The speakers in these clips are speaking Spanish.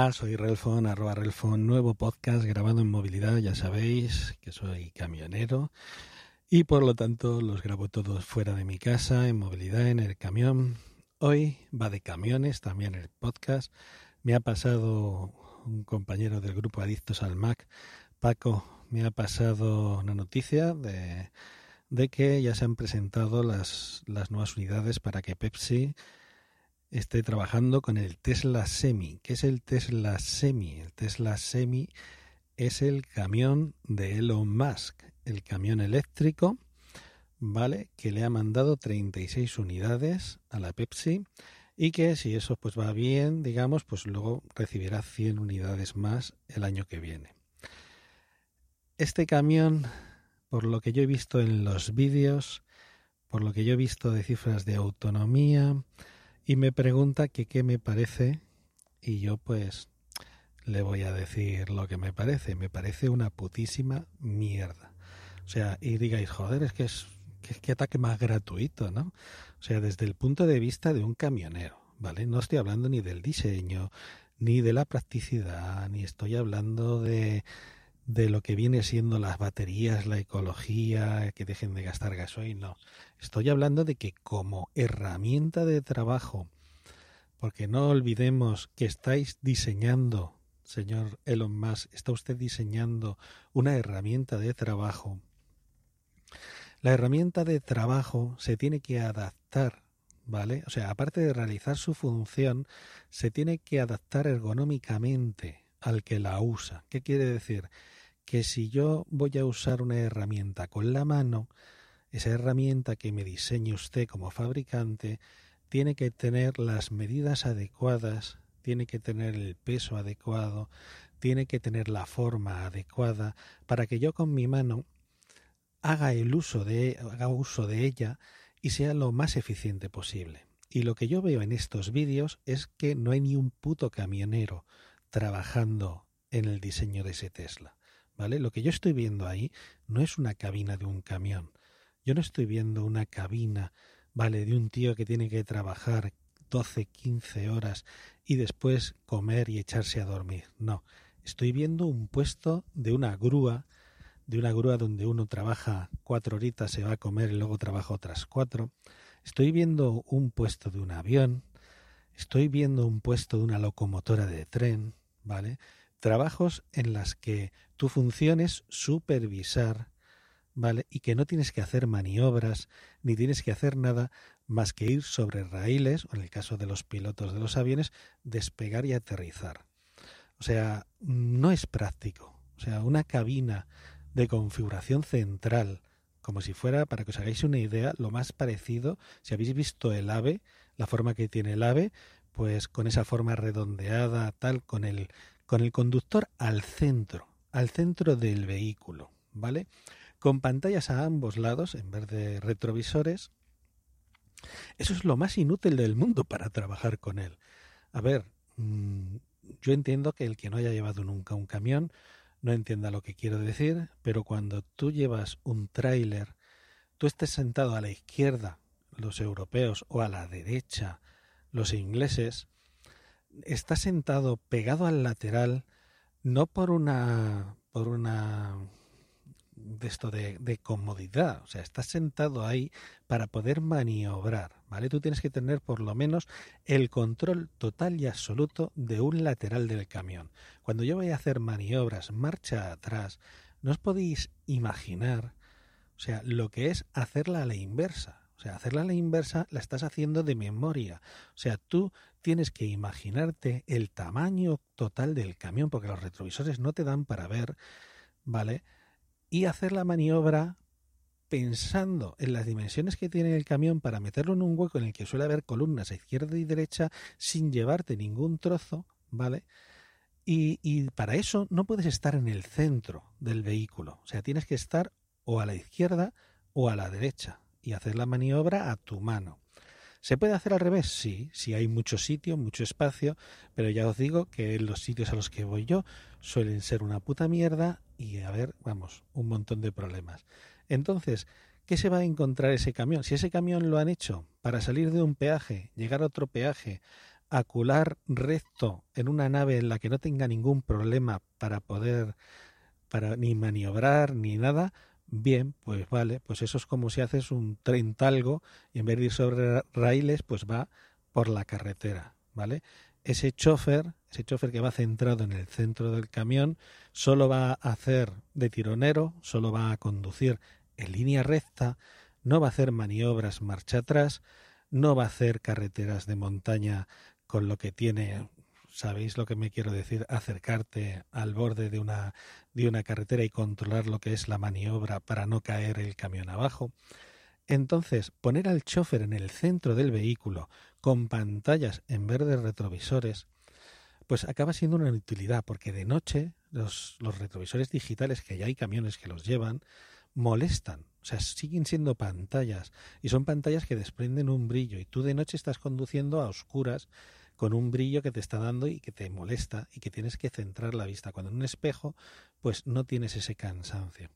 Soy Relfon, arroba Relfon, nuevo podcast grabado en movilidad, ya sabéis que soy camionero y por lo tanto los grabo todos fuera de mi casa, en movilidad, en el camión. Hoy va de camiones, también el podcast. Me ha pasado un compañero del grupo Adictos al Mac, Paco, me ha pasado una noticia de, de que ya se han presentado las, las nuevas unidades para que Pepsi esté trabajando con el Tesla Semi. ¿Qué es el Tesla Semi? El Tesla Semi es el camión de Elon Musk, el camión eléctrico, ¿vale? Que le ha mandado 36 unidades a la Pepsi y que si eso pues va bien, digamos, pues luego recibirá 100 unidades más el año que viene. Este camión, por lo que yo he visto en los vídeos, por lo que yo he visto de cifras de autonomía, y me pregunta que qué me parece y yo pues le voy a decir lo que me parece. Me parece una putísima mierda. O sea, y digáis, joder, es que es que, ataque más gratuito, ¿no? O sea, desde el punto de vista de un camionero, ¿vale? No estoy hablando ni del diseño, ni de la practicidad, ni estoy hablando de, de lo que viene siendo las baterías, la ecología, que dejen de gastar gasoil, no. Estoy hablando de que como herramienta de trabajo, porque no olvidemos que estáis diseñando, señor Elon Musk, está usted diseñando una herramienta de trabajo. La herramienta de trabajo se tiene que adaptar, ¿vale? O sea, aparte de realizar su función, se tiene que adaptar ergonómicamente al que la usa. ¿Qué quiere decir? que si yo voy a usar una herramienta con la mano, esa herramienta que me diseñe usted como fabricante tiene que tener las medidas adecuadas, tiene que tener el peso adecuado, tiene que tener la forma adecuada para que yo con mi mano haga el uso de haga uso de ella y sea lo más eficiente posible. Y lo que yo veo en estos vídeos es que no hay ni un puto camionero trabajando en el diseño de ese Tesla. Lo que yo estoy viendo ahí no es una cabina de un camión. Yo no estoy viendo una cabina, ¿vale? De un tío que tiene que trabajar 12, 15 horas y después comer y echarse a dormir. No, estoy viendo un puesto de una grúa, de una grúa donde uno trabaja cuatro horitas, se va a comer y luego trabaja otras cuatro. Estoy viendo un puesto de un avión, estoy viendo un puesto de una locomotora de tren, ¿vale? trabajos en las que tu función es supervisar, ¿vale? Y que no tienes que hacer maniobras, ni tienes que hacer nada más que ir sobre raíles, o en el caso de los pilotos de los aviones, despegar y aterrizar. O sea, no es práctico. O sea, una cabina de configuración central, como si fuera, para que os hagáis una idea, lo más parecido, si habéis visto el AVE, la forma que tiene el AVE, pues con esa forma redondeada, tal, con el con el conductor al centro, al centro del vehículo, ¿vale? Con pantallas a ambos lados en vez de retrovisores. Eso es lo más inútil del mundo para trabajar con él. A ver, mm, yo entiendo que el que no haya llevado nunca un camión no entienda lo que quiero decir, pero cuando tú llevas un tráiler, tú estés sentado a la izquierda, los europeos, o a la derecha, los ingleses, está sentado pegado al lateral, no por una por una de esto de, de, comodidad, o sea, estás sentado ahí para poder maniobrar, ¿vale? Tú tienes que tener por lo menos el control total y absoluto de un lateral del camión. Cuando yo voy a hacer maniobras, marcha atrás, no os podéis imaginar, o sea, lo que es hacerla a la inversa. O sea, hacerla a la inversa la estás haciendo de memoria. O sea, tú tienes que imaginarte el tamaño total del camión, porque los retrovisores no te dan para ver, ¿vale? Y hacer la maniobra pensando en las dimensiones que tiene el camión para meterlo en un hueco en el que suele haber columnas a izquierda y derecha sin llevarte ningún trozo, ¿vale? Y, y, para eso no puedes estar en el centro del vehículo. O sea, tienes que estar o a la izquierda o a la derecha y hacer la maniobra a tu mano. ¿Se puede hacer al revés? Sí, sí hay mucho sitio, mucho espacio, pero ya os digo que los sitios a los que voy yo suelen ser una puta mierda y a ver, vamos, un montón de problemas. Entonces, ¿qué se va a encontrar ese camión? Si ese camión lo han hecho para salir de un peaje, llegar a otro peaje, acular recto en una nave en la que no tenga ningún problema para poder para ni maniobrar ni nada, Bien, pues vale, pues eso es como si haces un tren talgo y en vez de ir sobre raíles, pues va por la carretera, ¿vale? Ese chofer, ese chofer que va centrado en el centro del camión, solo va a hacer de tironero, solo va a conducir en línea recta, no va a hacer maniobras marcha atrás, no va a hacer carreteras de montaña con lo que tiene sabéis lo que me quiero decir, acercarte al borde de una, de una carretera y controlar lo que es la maniobra para no caer el camión abajo. Entonces, poner al chofer en el centro del vehículo con pantallas en vez de retrovisores, pues acaba siendo una utilidad, porque de noche los, los retrovisores digitales, que ya hay camiones que los llevan, molestan. O sea, siguen siendo pantallas y son pantallas que desprenden un brillo y tú de noche estás conduciendo a oscuras con un brillo que te está dando y que te molesta y que tienes que centrar la vista. Cuando en un espejo, pues no tienes ese cansancio.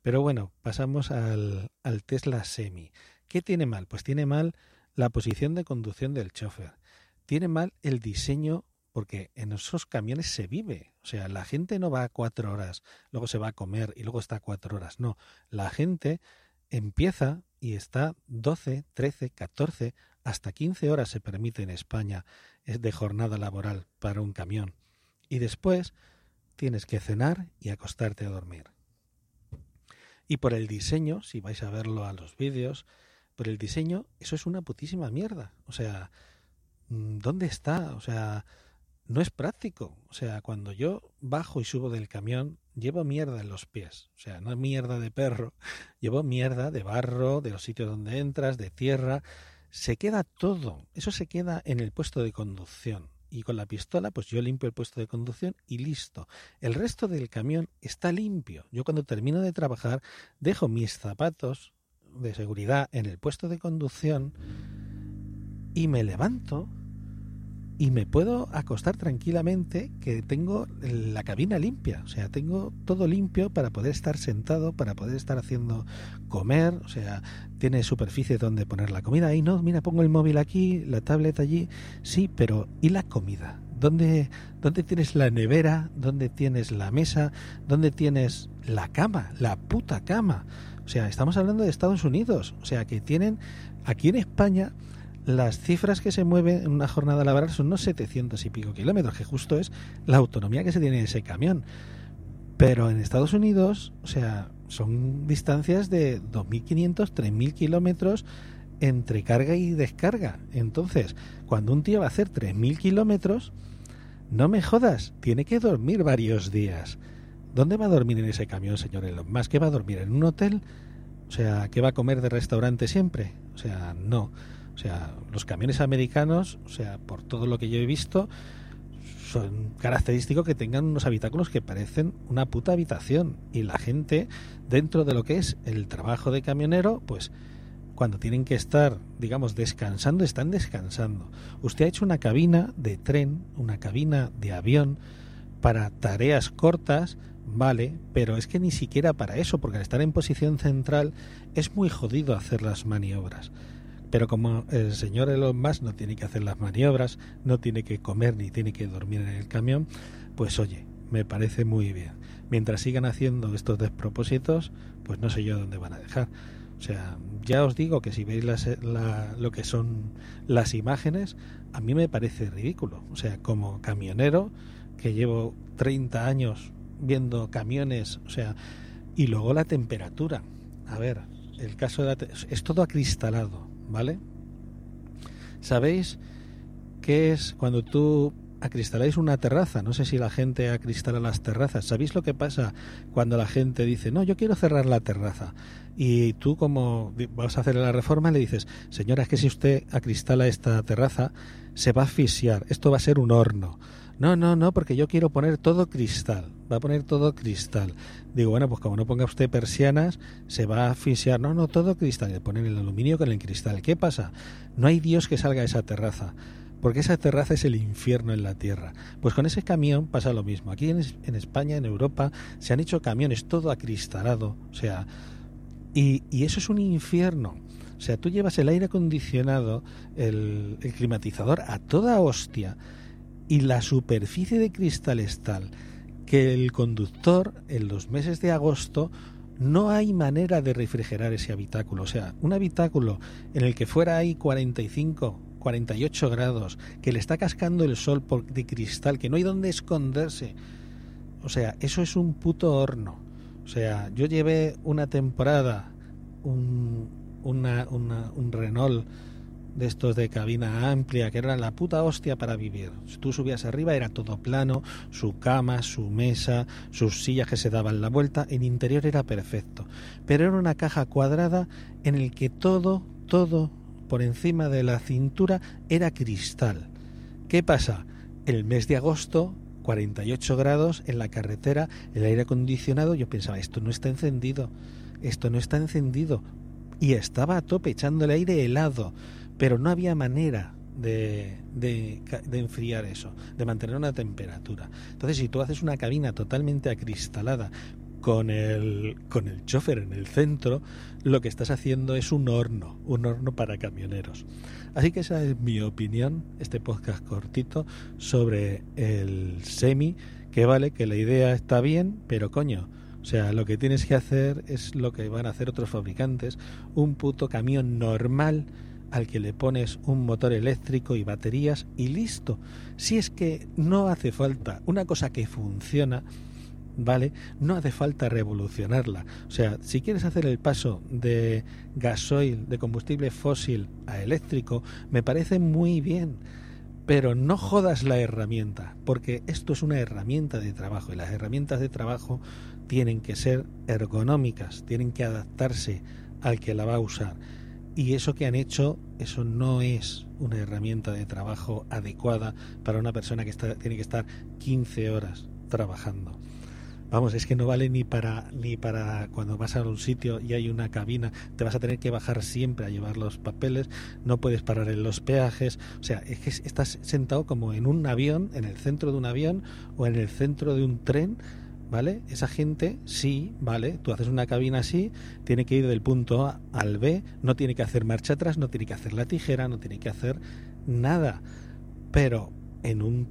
Pero bueno, pasamos al, Tesla Semi. ¿Qué tiene mal? Pues tiene mal la posición de conducción del chofer. Tiene mal el diseño porque en esos camiones se vive. O sea, la gente no va a cuatro horas, luego se va a comer y luego está cuatro horas. No, la gente empieza y está 12, 13, 14, hasta 15 horas se permite en España de jornada laboral para un camión. Y después tienes que cenar y acostarte a dormir. Y por el diseño, si vais a verlo a los vídeos, por el diseño, eso es una putísima mierda. O sea, mm, ¿dónde está? O sea, no es práctico. O sea, cuando yo bajo y subo del camión, llevo mierda en los pies. O sea, no es mierda de perro, llevo mierda de barro, de los sitios donde entras, de tierra se queda todo, eso se queda en el puesto de conducción. Y con la pistola, pues yo limpio el puesto de conducción y listo. El resto del camión está limpio. Yo cuando termino de trabajar, dejo mis zapatos de seguridad en el puesto de conducción y me levanto y me puedo acostar tranquilamente que tengo la cabina limpia, o sea, tengo todo limpio para poder estar sentado, para poder estar haciendo comer, o sea, tiene superficie donde poner la comida, ahí no, mira, pongo el móvil aquí, la tablet allí, sí, pero ¿y la comida? ¿Dónde, ¿Dónde tienes la nevera? ¿Dónde tienes la mesa? ¿Dónde tienes la cama? La puta cama. O sea, estamos hablando de Estados Unidos. O sea, que tienen aquí en España las cifras que se mueven en una jornada laboral son unos 700 y pico kilómetros, que justo es la autonomía que se tiene en ese camión. Pero en Estados Unidos, o sea, son distancias de 2.500, 3.000 kilómetros entre carga y descarga. Entonces, cuando un tío va a hacer 3.000 kilómetros, no me jodas, tiene que dormir varios días. ¿Dónde va a dormir en ese camión, señor Musk? ¿Qué va a dormir? ¿En un hotel? O sea, ¿qué va a comer de restaurante siempre? O sea, no. O sea, los camiones americanos, o sea, por todo lo que yo he visto, son característicos que tengan unos habitáculos que parecen una puta habitación. Y la gente, dentro de lo que es el trabajo de camionero, pues cuando tienen que estar, digamos, descansando, están descansando. Usted ha hecho una cabina de tren, una cabina de avión para tareas cortas, vale, pero es que ni siquiera para eso, porque al estar en posición central es muy jodido hacer las maniobras Pero como el señor Elon Musk no tiene que hacer las maniobras, no tiene que comer ni tiene que dormir en el camión, pues oye, me parece muy bien. Mientras sigan haciendo estos despropósitos, pues no sé yo dónde van a dejar. O sea, ya os digo que si veis lo que son las imágenes, a mí me parece ridículo. O sea, como camionero, que llevo 30 años viendo camiones, o sea, y luego la temperatura. A ver, el caso de la es todo acristalado, ¿vale? ¿Sabéis qué es cuando tú acristaláis una terraza? No sé si la gente acristala las terrazas. ¿Sabéis lo que pasa cuando la gente dice, no, yo quiero cerrar la terraza? y tú como vas a hacer la reforma le dices, señora, es que si usted acristala esta terraza, se va a asfixiar, esto va a ser un horno. No, no, no, porque yo quiero poner todo cristal, va a poner todo cristal. Digo, bueno, pues como no ponga usted persianas, se va a asfixiar. No, no, todo cristal, poner el aluminio con el cristal. ¿Qué pasa? No hay Dios que salga de esa terraza porque esa terraza es el infierno en la tierra. Pues con ese camión pasa lo mismo. Aquí en, España, en Europa, se han hecho camiones todo acristalado, o sea, y, eso es un infierno. O sea, tú llevas el aire acondicionado, el, climatizador a toda hostia y la superficie de cristal es tal que el conductor en los meses de agosto no hay manera de refrigerar ese habitáculo. O sea, un habitáculo en el que fuera ahí 45, 48 grados, que le está cascando el sol por, de cristal, que no hay donde esconderse. O sea, eso es un puto horno. O sea, yo llevé una temporada un, una, un Renault de estos de cabina amplia, que era la puta hostia para vivir. Si tú subías arriba era todo plano, su cama, su mesa, sus sillas que se daban la vuelta, el interior era perfecto. Pero era una caja cuadrada en el que todo, todo por encima de la cintura era cristal. ¿Qué pasa? El mes de agosto 48 grados en la carretera, el aire acondicionado, yo pensaba, esto no está encendido, esto no está encendido. Y estaba a tope echando el aire helado, pero no había manera de, de, enfriar eso, de mantener una temperatura. Entonces, si tú haces una cabina totalmente acristalada con el, con el chofer en el centro, lo que estás haciendo es un horno, un horno para camioneros. Así que esa es mi opinión, este podcast cortito sobre el semi, que vale, que la idea está bien, pero coño, o sea, lo que tienes que hacer es lo que van a hacer otros fabricantes, un puto camión normal al que le pones un motor eléctrico y baterías y listo. Si es que no hace falta una cosa que funciona, ¿vale? No hace falta revolucionarla. O sea, si quieres hacer el paso de gasoil, de combustible fósil a eléctrico, me parece muy bien. Pero no jodas la herramienta, porque esto es una herramienta de trabajo y las herramientas de trabajo tienen que ser ergonómicas, tienen que adaptarse al que la va a usar. Y eso que han hecho, eso no es una herramienta de trabajo adecuada para una persona que está, tiene que estar 15 horas trabajando. Vamos, es que no vale ni para ni para cuando vas a un sitio y hay una cabina, te vas a tener que bajar siempre a llevar los papeles, no puedes parar en los peajes, o sea, es que estás sentado como en un avión, en el centro de un avión o en el centro de un tren, ¿vale? Esa gente sí, ¿vale? Tú haces una cabina así, tiene que ir del punto A al B, no tiene que hacer marcha atrás, no tiene que hacer la tijera, no tiene que hacer nada. Pero en un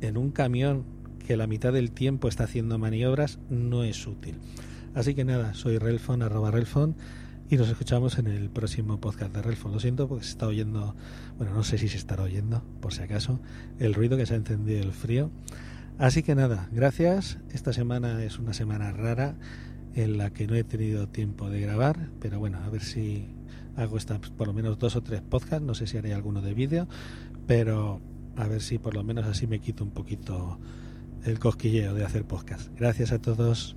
en un camión que la mitad del tiempo está haciendo maniobras no es útil. Así que nada, soy Relfon, arroba Relfon, y nos escuchamos en el próximo podcast de Relfon. Lo siento porque se está oyendo, bueno, no sé si se estará oyendo, por si acaso, el ruido que se ha encendido el frío. Así que nada, gracias. Esta semana es una semana rara en la que no he tenido tiempo de grabar, pero bueno, a ver si hago esta, por lo menos dos o tres podcasts, no sé si haré alguno de vídeo, pero a ver si por lo menos así me quito un poquito el cosquilleo de hacer podcast. Gracias a todos.